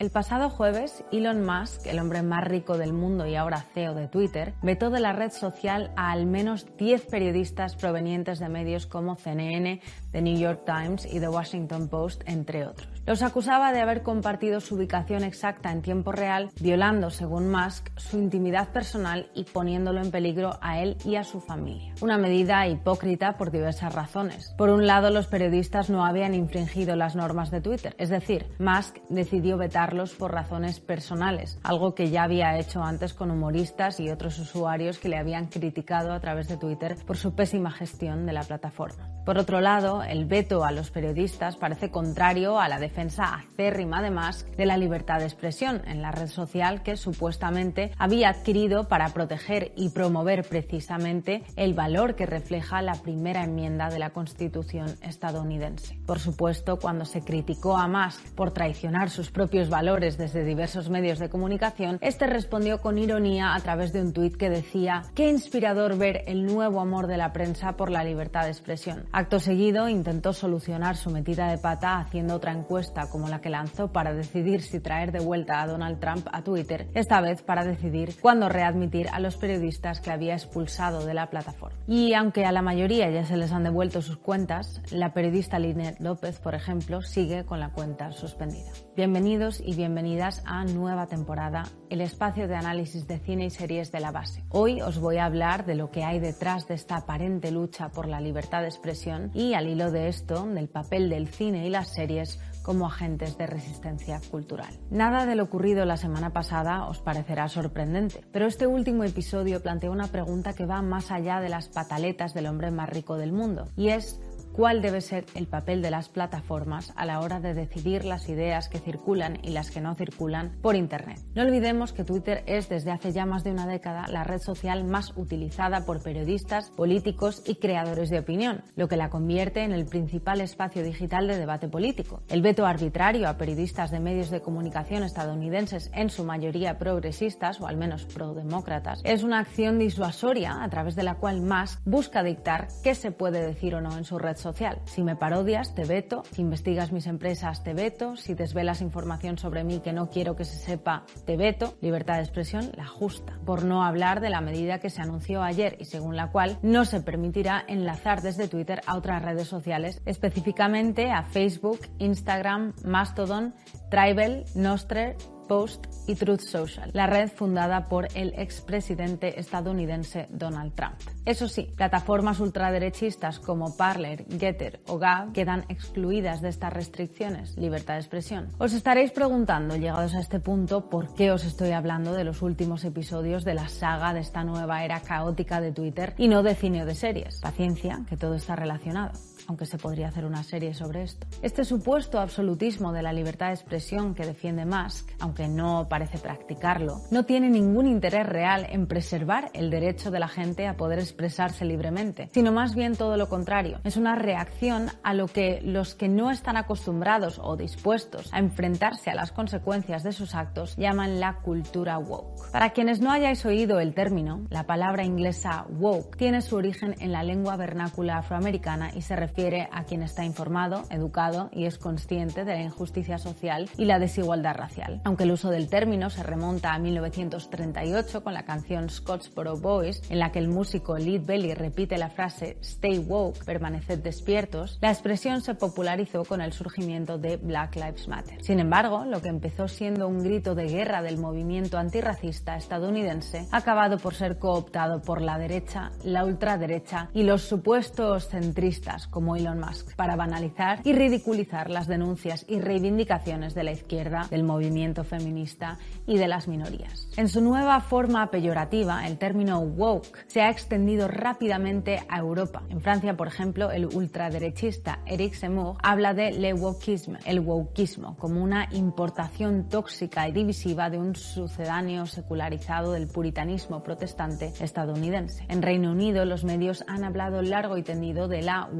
El pasado jueves, Elon Musk, el hombre más rico del mundo y ahora CEO de Twitter, vetó de la red social a al menos 10 periodistas provenientes de medios como CNN, The New York Times y The Washington Post, entre otros. Los acusaba de haber compartido su ubicación exacta en tiempo real, violando, según Musk, su intimidad personal y poniéndolo en peligro a él y a su familia. Una medida hipócrita por diversas razones. Por un lado, los periodistas no habían infringido las normas de Twitter, es decir, Musk decidió vetarlos por razones personales, algo que ya había hecho antes con humoristas y otros usuarios que le habían criticado a través de Twitter por su pésima gestión de la plataforma. Por otro lado, el veto a los periodistas parece contrario a la defensa acérrima de Musk de la libertad de expresión en la red social que supuestamente había adquirido para proteger y promover precisamente el valor que refleja la primera enmienda de la Constitución estadounidense. Por supuesto, cuando se criticó a Musk por traicionar sus propios valores desde diversos medios de comunicación, este respondió con ironía a través de un tuit que decía: "Qué inspirador ver el nuevo amor de la prensa por la libertad de expresión." Acto seguido intentó solucionar su metida de pata haciendo otra encuesta como la que lanzó para decidir si traer de vuelta a Donald Trump a Twitter, esta vez para decidir cuándo readmitir a los periodistas que había expulsado de la plataforma. Y aunque a la mayoría ya se les han devuelto sus cuentas, la periodista Linet López, por ejemplo, sigue con la cuenta suspendida. Bienvenidos y bienvenidas a nueva temporada, el espacio de análisis de cine y series de la base. Hoy os voy a hablar de lo que hay detrás de esta aparente lucha por la libertad de expresión y al hilo de esto del papel del cine y las series como agentes de resistencia cultural. Nada de lo ocurrido la semana pasada os parecerá sorprendente, pero este último episodio plantea una pregunta que va más allá de las pataletas del hombre más rico del mundo, y es cuál debe ser el papel de las plataformas a la hora de decidir las ideas que circulan y las que no circulan por Internet. No olvidemos que Twitter es desde hace ya más de una década la red social más utilizada por periodistas, políticos y creadores de opinión, lo que la convierte en el principal espacio digital de debate político. El veto arbitrario a periodistas de medios de comunicación estadounidenses, en su mayoría progresistas o al menos prodemócratas, es una acción disuasoria a través de la cual Musk busca dictar qué se puede decir o no en su red social. Si me parodias, te veto. Si investigas mis empresas, te veto. Si desvelas información sobre mí que no quiero que se sepa, te veto. Libertad de expresión, la justa. Por no hablar de la medida que se anunció ayer y según la cual no se permitirá enlazar desde Twitter a otras redes sociales, específicamente a Facebook, Instagram, Mastodon, Tribal, Nostrer, Post y Truth Social, la red fundada por el expresidente estadounidense Donald Trump. Eso sí, plataformas ultraderechistas como Parler, Getter o Gab quedan excluidas de estas restricciones, libertad de expresión. Os estaréis preguntando, llegados a este punto, por qué os estoy hablando de los últimos episodios de la saga de esta nueva era caótica de Twitter y no de cine o de series. Paciencia, que todo está relacionado aunque se podría hacer una serie sobre esto. Este supuesto absolutismo de la libertad de expresión que defiende Musk, aunque no parece practicarlo, no tiene ningún interés real en preservar el derecho de la gente a poder expresarse libremente, sino más bien todo lo contrario. Es una reacción a lo que los que no están acostumbrados o dispuestos a enfrentarse a las consecuencias de sus actos llaman la cultura woke. Para quienes no hayáis oído el término, la palabra inglesa woke tiene su origen en la lengua vernácula afroamericana y se refiere a quien está informado, educado y es consciente de la injusticia social y la desigualdad racial. Aunque el uso del término se remonta a 1938 con la canción Scottsboro Boys, en la que el músico Lead Belly repite la frase Stay woke, permaneced despiertos, la expresión se popularizó con el surgimiento de Black Lives Matter. Sin embargo, lo que empezó siendo un grito de guerra del movimiento antirracista estadounidense ha acabado por ser cooptado por la derecha, la ultraderecha y los supuestos centristas como como Elon Musk para banalizar y ridiculizar las denuncias y reivindicaciones de la izquierda, del movimiento feminista y de las minorías. En su nueva forma peyorativa, el término woke se ha extendido rápidamente a Europa. En Francia, por ejemplo, el ultraderechista Eric Zemmour habla de le wokisme, el wokismo, como una importación tóxica y divisiva de un sucedáneo secularizado del puritanismo protestante estadounidense. En Reino Unido, los medios han hablado largo y tendido de la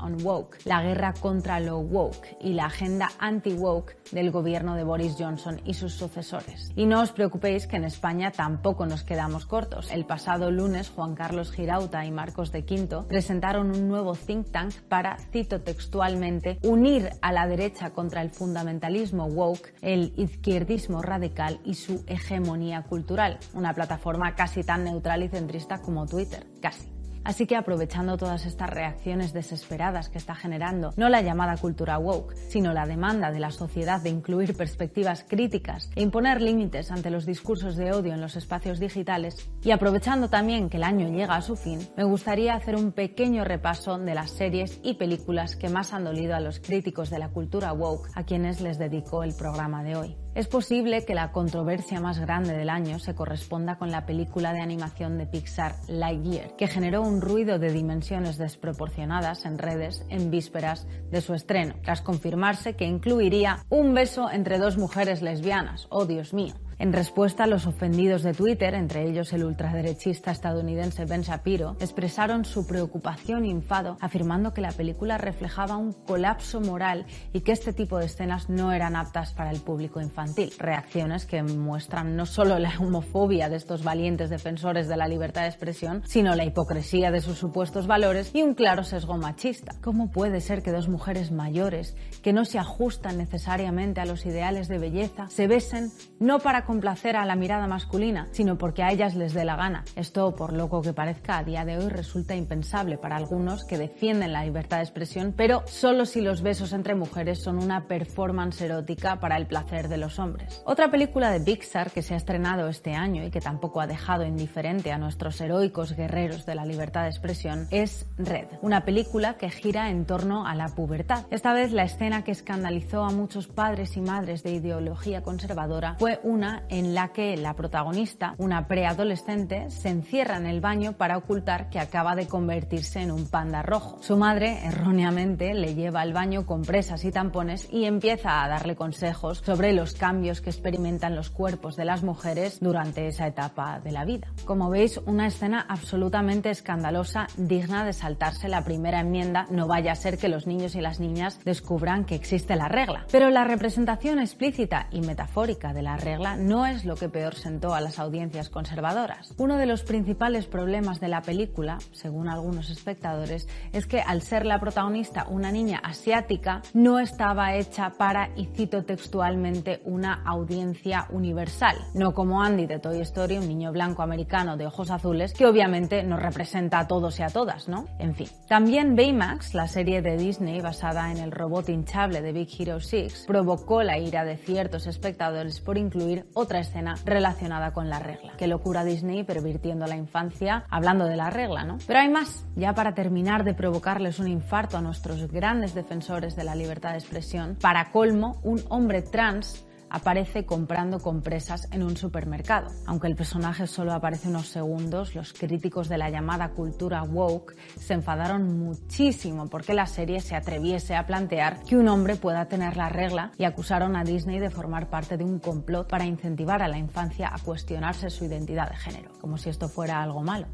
On Woke, la guerra contra lo woke y la agenda anti-woke del gobierno de Boris Johnson y sus sucesores. Y no os preocupéis que en España tampoco nos quedamos cortos. El pasado lunes, Juan Carlos Girauta y Marcos de Quinto presentaron un nuevo think tank para, cito textualmente, unir a la derecha contra el fundamentalismo woke, el izquierdismo radical y su hegemonía cultural. Una plataforma casi tan neutral y centrista como Twitter. Casi. Así que aprovechando todas estas reacciones desesperadas que está generando no la llamada cultura woke, sino la demanda de la sociedad de incluir perspectivas críticas e imponer límites ante los discursos de odio en los espacios digitales, y aprovechando también que el año llega a su fin, me gustaría hacer un pequeño repaso de las series y películas que más han dolido a los críticos de la cultura woke a quienes les dedico el programa de hoy. Es posible que la controversia más grande del año se corresponda con la película de animación de Pixar Lightyear, que generó un ruido de dimensiones desproporcionadas en redes en vísperas de su estreno, tras confirmarse que incluiría un beso entre dos mujeres lesbianas. ¡Oh, Dios mío! En respuesta, los ofendidos de Twitter, entre ellos el ultraderechista estadounidense Ben Shapiro, expresaron su preocupación y enfado, afirmando que la película reflejaba un colapso moral y que este tipo de escenas no eran aptas para el público infantil. Reacciones que muestran no solo la homofobia de estos valientes defensores de la libertad de expresión, sino la hipocresía de sus supuestos valores y un claro sesgo machista. ¿Cómo puede ser que dos mujeres mayores, que no se ajustan necesariamente a los ideales de belleza, se besen no para complacer a la mirada masculina, sino porque a ellas les dé la gana. Esto, por loco que parezca, a día de hoy resulta impensable para algunos que defienden la libertad de expresión, pero solo si los besos entre mujeres son una performance erótica para el placer de los hombres. Otra película de Pixar que se ha estrenado este año y que tampoco ha dejado indiferente a nuestros heroicos guerreros de la libertad de expresión es Red, una película que gira en torno a la pubertad. Esta vez la escena que escandalizó a muchos padres y madres de ideología conservadora fue una en la que la protagonista, una preadolescente, se encierra en el baño para ocultar que acaba de convertirse en un panda rojo. Su madre, erróneamente, le lleva al baño con presas y tampones y empieza a darle consejos sobre los cambios que experimentan los cuerpos de las mujeres durante esa etapa de la vida. Como veis, una escena absolutamente escandalosa, digna de saltarse la primera enmienda, no vaya a ser que los niños y las niñas descubran que existe la regla. Pero la representación explícita y metafórica de la regla no es lo que peor sentó a las audiencias conservadoras. Uno de los principales problemas de la película, según algunos espectadores, es que al ser la protagonista una niña asiática, no estaba hecha para, y cito textualmente, una audiencia universal. No como Andy de Toy Story, un niño blanco americano de ojos azules, que obviamente nos representa a todos y a todas, ¿no? En fin. También Baymax, la serie de Disney basada en el robot hinchable de Big Hero 6, provocó la ira de ciertos espectadores por incluir otra escena relacionada con la regla. Qué locura Disney pervirtiendo la infancia hablando de la regla, ¿no? Pero hay más. Ya para terminar de provocarles un infarto a nuestros grandes defensores de la libertad de expresión, para colmo, un hombre trans aparece comprando compresas en un supermercado. Aunque el personaje solo aparece unos segundos, los críticos de la llamada cultura woke se enfadaron muchísimo porque la serie se atreviese a plantear que un hombre pueda tener la regla y acusaron a Disney de formar parte de un complot para incentivar a la infancia a cuestionarse su identidad de género, como si esto fuera algo malo.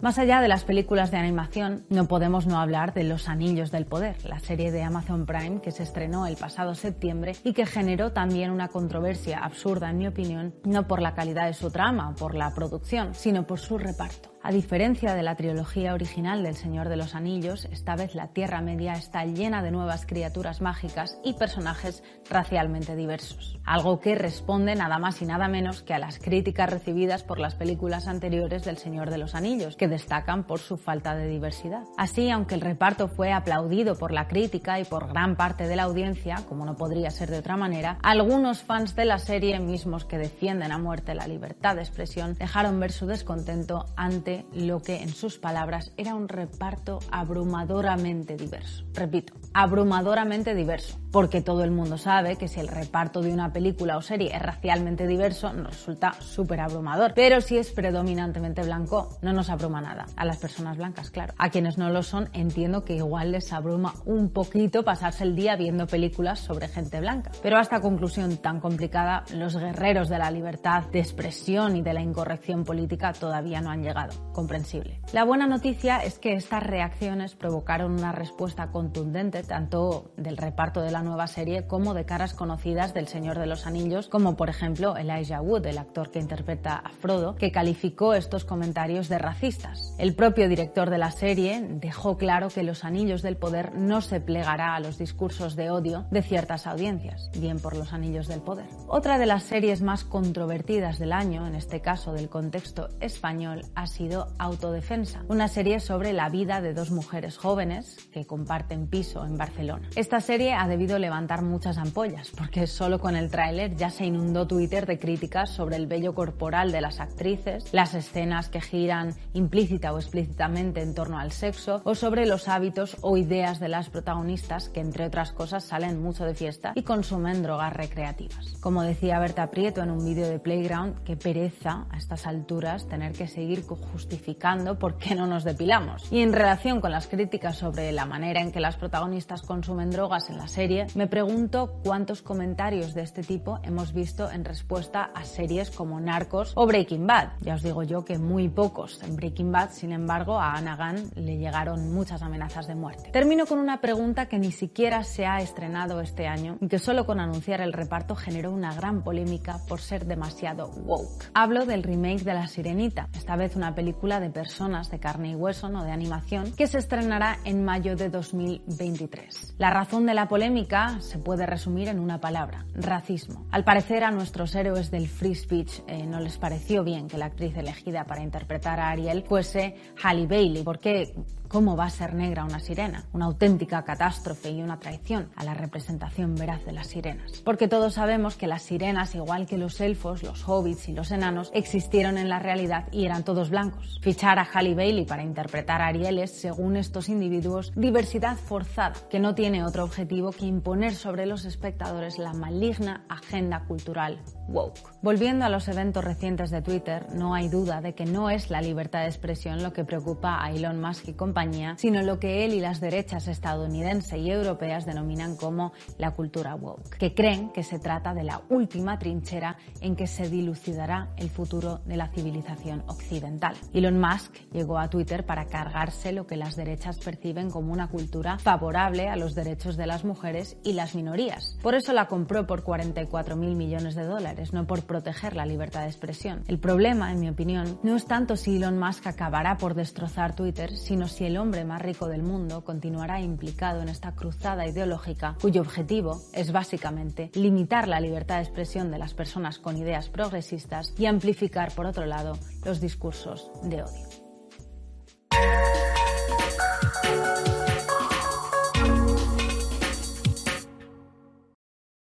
Más allá de las películas de animación, no podemos no hablar de Los Anillos del Poder, la serie de Amazon Prime que se estrenó el pasado septiembre y que generó también una controversia absurda, en mi opinión, no por la calidad de su trama o por la producción, sino por su reparto. A diferencia de la trilogía original del Señor de los Anillos, esta vez la Tierra Media está llena de nuevas criaturas mágicas y personajes racialmente diversos, algo que responde nada más y nada menos que a las críticas recibidas por las películas anteriores del Señor de los Anillos, que destacan por su falta de diversidad. Así, aunque el reparto fue aplaudido por la crítica y por gran parte de la audiencia, como no podría ser de otra manera, algunos fans de la serie mismos que defienden a muerte la libertad de expresión dejaron ver su descontento ante lo que en sus palabras era un reparto abrumadoramente diverso. Repito, abrumadoramente diverso, porque todo el mundo sabe que si el reparto de una película o serie es racialmente diverso, nos resulta súper abrumador. Pero si es predominantemente blanco, no nos abruma nada. A las personas blancas, claro. A quienes no lo son, entiendo que igual les abruma un poquito pasarse el día viendo películas sobre gente blanca. Pero a esta conclusión tan complicada, los guerreros de la libertad de expresión y de la incorrección política todavía no han llegado. Comprensible. La buena noticia es que estas reacciones provocaron una respuesta contundente tanto del reparto de la nueva serie como de caras conocidas del Señor de los Anillos, como por ejemplo Elijah Wood, el actor que interpreta a Frodo, que calificó estos comentarios de racistas. El propio director de la serie dejó claro que Los Anillos del Poder no se plegará a los discursos de odio de ciertas audiencias, bien por los Anillos del Poder. Otra de las series más controvertidas del año, en este caso del contexto español, ha sido Autodefensa, una serie sobre la vida de dos mujeres jóvenes que comparten piso en Barcelona. Esta serie ha debido levantar muchas ampollas, porque solo con el tráiler ya se inundó Twitter de críticas sobre el vello corporal de las actrices, las escenas que giran implícita o explícitamente en torno al sexo, o sobre los hábitos o ideas de las protagonistas que, entre otras cosas, salen mucho de fiesta y consumen drogas recreativas. Como decía Berta Prieto en un vídeo de Playground, que pereza a estas alturas tener que seguir justificando por qué no nos depilamos. Y en relación con las críticas sobre la manera en que las protagonistas consumen drogas en la serie, me pregunto cuántos comentarios de este tipo hemos visto en respuesta a series como Narcos o Breaking Bad. Ya os digo yo que muy pocos. En Breaking Bad, sin embargo, a Anna Gunn le llegaron muchas amenazas de muerte. Termino con una pregunta que ni siquiera se ha estrenado este año y que solo con anunciar el reparto generó una gran polémica por ser demasiado woke. Hablo del remake de La Sirenita, esta vez una película de personas de carne y hueso, no de animación, que se estrenará en mayo de 2023. La razón de la polémica se puede resumir en una palabra, racismo. Al parecer a nuestros héroes del free speech eh, no les pareció bien que la actriz elegida para interpretar a Ariel fuese Halle Bailey, porque ¿Cómo va a ser negra una sirena? Una auténtica catástrofe y una traición a la representación veraz de las sirenas. Porque todos sabemos que las sirenas, igual que los elfos, los hobbits y los enanos, existieron en la realidad y eran todos blancos. Fichar a Halle Bailey para interpretar a Ariel es, según estos individuos, diversidad forzada, que no tiene otro objetivo que imponer sobre los espectadores la maligna agenda cultural woke. Volviendo a los eventos recientes de Twitter, no hay duda de que no es la libertad de expresión lo que preocupa a Elon Musk y compañía, sino lo que él y las derechas estadounidense y europeas denominan como la cultura woke, que creen que se trata de la última trinchera en que se dilucidará el futuro de la civilización occidental. Elon Musk llegó a Twitter para cargarse lo que las derechas perciben como una cultura favorable a los derechos de las mujeres y las minorías. Por eso la compró por 44 mil millones de dólares no por proteger la libertad de expresión. El problema, en mi opinión, no es tanto si Elon Musk acabará por destrozar Twitter, sino si el hombre más rico del mundo continuará implicado en esta cruzada ideológica cuyo objetivo es básicamente limitar la libertad de expresión de las personas con ideas progresistas y amplificar, por otro lado, los discursos de odio.